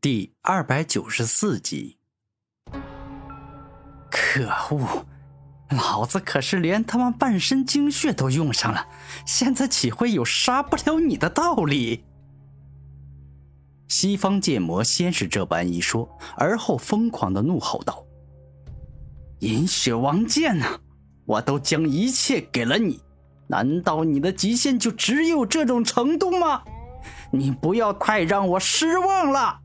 第二百九十四集。可恶，老子可是连他妈半身精血都用上了，现在岂会有杀不了你的道理？西方剑魔先是这般一说，而后疯狂的怒吼道：“银血王剑呐，我都将一切给了你，难道你的极限就只有这种程度吗？你不要太让我失望了。”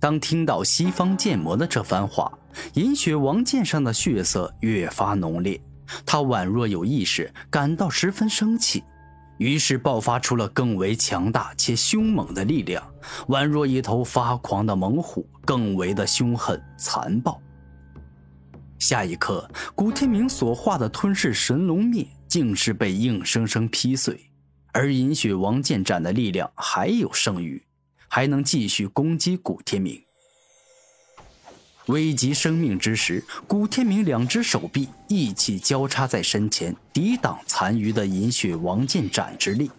当听到西方剑魔的这番话，银雪王剑上的血色越发浓烈，他宛若有意识，感到十分生气，于是爆发出了更为强大且凶猛的力量，宛若一头发狂的猛虎，更为的凶狠残暴。下一刻，古天明所化的吞噬神龙灭，竟是被硬生生劈碎，而银雪王剑斩的力量还有剩余。还能继续攻击古天明。危及生命之时，古天明两只手臂一起交叉在身前，抵挡残余的银血王剑斩之力。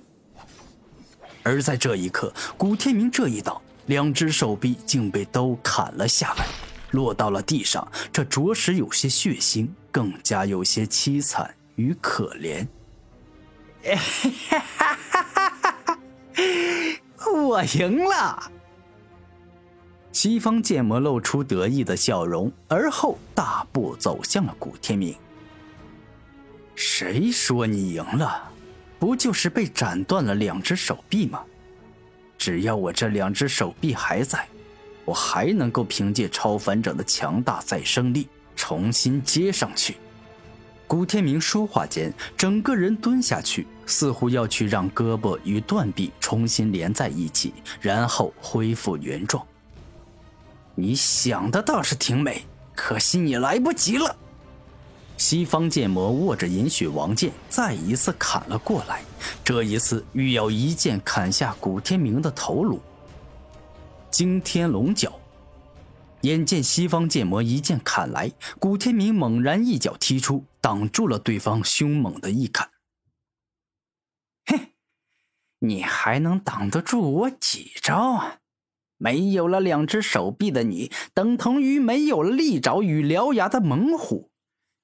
而在这一刻，古天明这一挡，两只手臂竟被都砍了下来，落到了地上。这着实有些血腥，更加有些凄惨与可怜。我赢了！西方剑魔露出得意的笑容，而后大步走向了古天明。谁说你赢了？不就是被斩断了两只手臂吗？只要我这两只手臂还在，我还能够凭借超凡者的强大再生力重新接上去。古天明说话间，整个人蹲下去，似乎要去让胳膊与断臂重新连在一起，然后恢复原状。你想的倒是挺美，可惜你来不及了。西方剑魔握着银血王剑，再一次砍了过来，这一次欲要一剑砍下古天明的头颅。惊天龙角。眼见西方剑魔一剑砍来，古天明猛然一脚踢出，挡住了对方凶猛的一砍。嘿，你还能挡得住我几招啊？没有了两只手臂的你，等同于没有了利爪与獠牙的猛虎，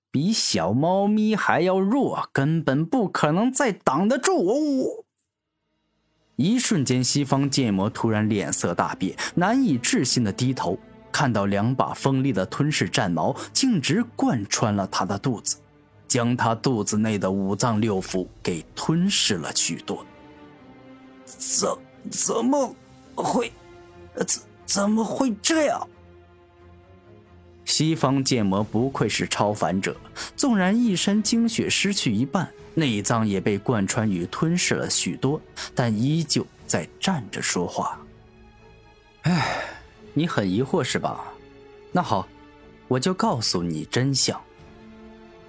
比小猫咪还要弱，根本不可能再挡得住我。一瞬间，西方剑魔突然脸色大变，难以置信的低头。看到两把锋利的吞噬战矛径直贯穿了他的肚子，将他肚子内的五脏六腑给吞噬了许多。怎怎么会？怎怎么会这样？西方剑魔不愧是超凡者，纵然一身精血失去一半，内脏也被贯穿与吞噬了许多，但依旧在站着说话。唉。你很疑惑是吧？那好，我就告诉你真相。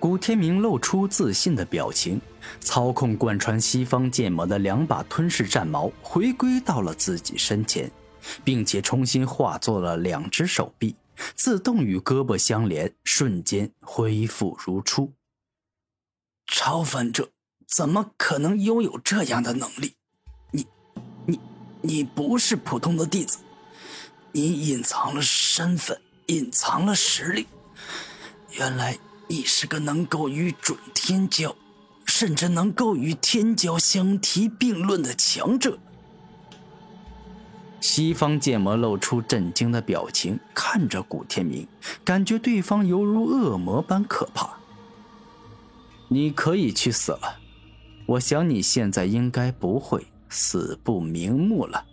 古天明露出自信的表情，操控贯穿西方剑魔的两把吞噬战矛回归到了自己身前，并且重新化作了两只手臂，自动与胳膊相连，瞬间恢复如初。超凡者怎么可能拥有这样的能力？你、你、你不是普通的弟子。你隐藏了身份，隐藏了实力。原来你是个能够与准天骄，甚至能够与天骄相提并论的强者。西方剑魔露出震惊的表情，看着古天明，感觉对方犹如恶魔般可怕。你可以去死了，我想你现在应该不会死不瞑目了。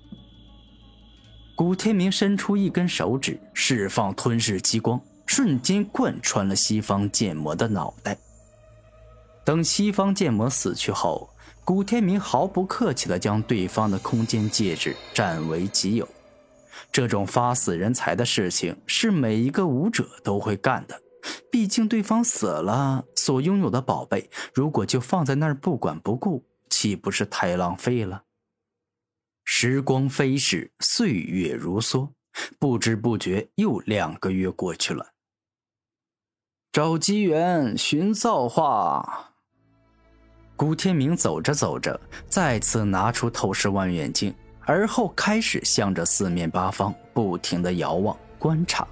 古天明伸出一根手指，释放吞噬激光，瞬间贯穿了西方剑魔的脑袋。等西方剑魔死去后，古天明毫不客气地将对方的空间戒指占为己有。这种发死人财的事情是每一个武者都会干的，毕竟对方死了，所拥有的宝贝如果就放在那儿不管不顾，岂不是太浪费了？时光飞逝，岁月如梭，不知不觉又两个月过去了。找机缘，寻造化。古天明走着走着，再次拿出透视望远镜，而后开始向着四面八方不停的遥望观察。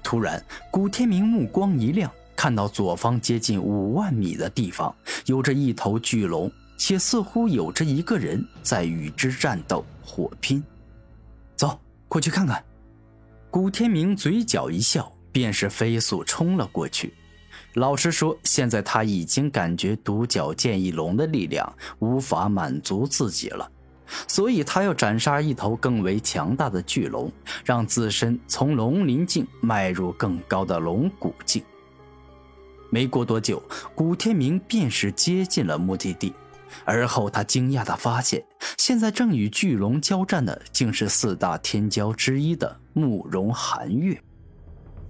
突然，古天明目光一亮，看到左方接近五万米的地方有着一头巨龙，且似乎有着一个人在与之战斗火拼。走过去看看。古天明嘴角一笑，便是飞速冲了过去。老实说，现在他已经感觉独角剑翼龙的力量无法满足自己了。所以，他要斩杀一头更为强大的巨龙，让自身从龙鳞境迈入更高的龙骨境。没过多久，古天明便是接近了目的地，而后他惊讶地发现，现在正与巨龙交战的竟是四大天骄之一的慕容寒月。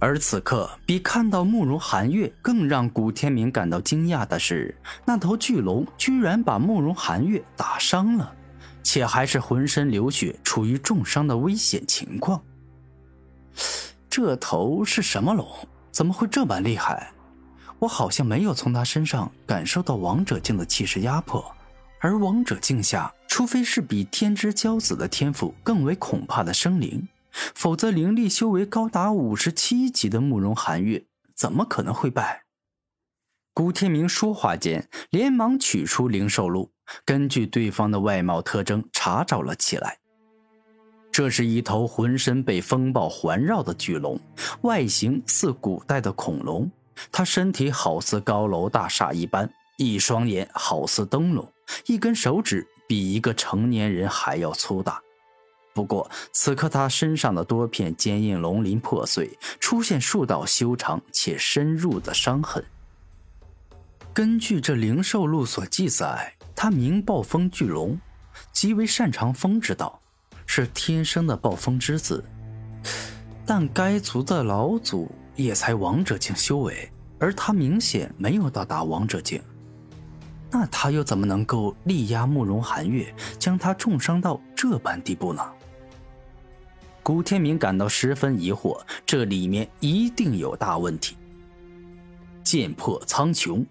而此刻，比看到慕容寒月更让古天明感到惊讶的是，那头巨龙居然把慕容寒月打伤了。且还是浑身流血、处于重伤的危险情况。这头是什么龙？怎么会这般厉害？我好像没有从他身上感受到王者境的气势压迫。而王者境下，除非是比天之骄子的天赋更为恐怕的生灵，否则灵力修为高达五十七级的慕容寒月怎么可能会败？古天明说话间，连忙取出灵兽录。根据对方的外貌特征查找了起来。这是一头浑身被风暴环绕的巨龙，外形似古代的恐龙。它身体好似高楼大厦一般，一双眼好似灯笼，一根手指比一个成年人还要粗大。不过此刻他身上的多片坚硬龙鳞破碎，出现数道修长且深入的伤痕。根据这灵兽录所记载。他名暴风巨龙，极为擅长风之道，是天生的暴风之子。但该族的老祖也才王者境修为，而他明显没有到达王者境。那他又怎么能够力压慕容寒月，将他重伤到这般地步呢？古天明感到十分疑惑，这里面一定有大问题。剑破苍穹。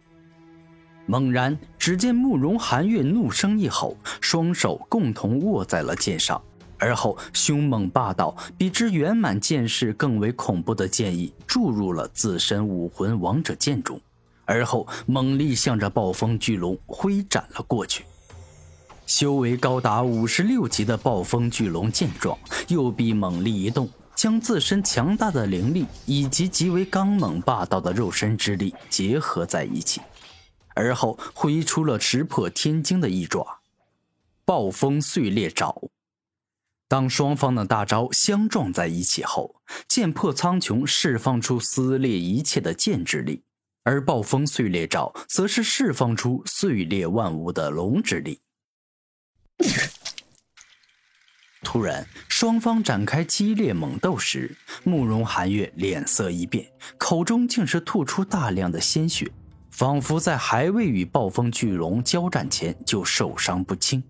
猛然，只见慕容寒月怒声一吼，双手共同握在了剑上，而后凶猛霸道、比之圆满剑士更为恐怖的剑意注入了自身武魂王者剑中，而后猛力向着暴风巨龙挥斩了过去。修为高达五十六级的暴风巨龙见状，右臂猛力一动，将自身强大的灵力以及极为刚猛霸道的肉身之力结合在一起。而后挥出了石破天惊的一爪，暴风碎裂爪。当双方的大招相撞在一起后，剑破苍穹释放出撕裂一切的剑之力，而暴风碎裂爪则是释放出碎裂万物的龙之力。突然，双方展开激烈猛斗时，慕容寒月脸色一变，口中竟是吐出大量的鲜血。仿佛在还未与暴风巨龙交战前就受伤不轻。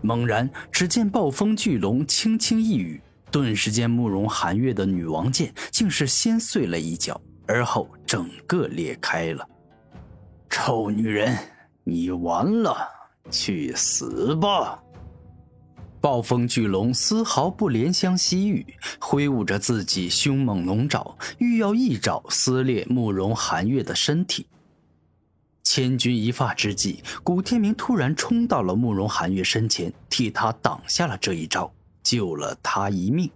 猛然，只见暴风巨龙轻轻一语，顿时间慕容寒月的女王剑竟是先碎了一角，而后整个裂开了。臭女人，你完了，去死吧！暴风巨龙丝毫不怜香惜玉，挥舞着自己凶猛龙爪，欲要一爪撕裂慕容寒月的身体。千钧一发之际，古天明突然冲到了慕容寒月身前，替他挡下了这一招，救了他一命。